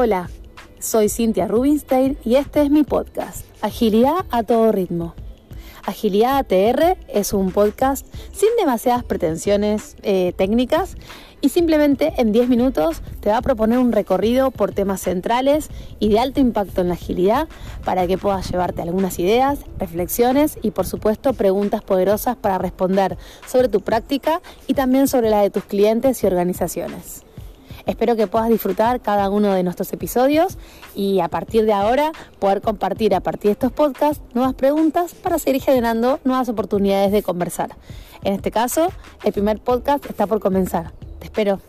Hola, soy Cintia Rubinstein y este es mi podcast, Agilidad a todo ritmo. Agilidad ATR es un podcast sin demasiadas pretensiones eh, técnicas y simplemente en 10 minutos te va a proponer un recorrido por temas centrales y de alto impacto en la agilidad para que puedas llevarte algunas ideas, reflexiones y por supuesto preguntas poderosas para responder sobre tu práctica y también sobre la de tus clientes y organizaciones. Espero que puedas disfrutar cada uno de nuestros episodios y a partir de ahora poder compartir a partir de estos podcasts nuevas preguntas para seguir generando nuevas oportunidades de conversar. En este caso, el primer podcast está por comenzar. Te espero.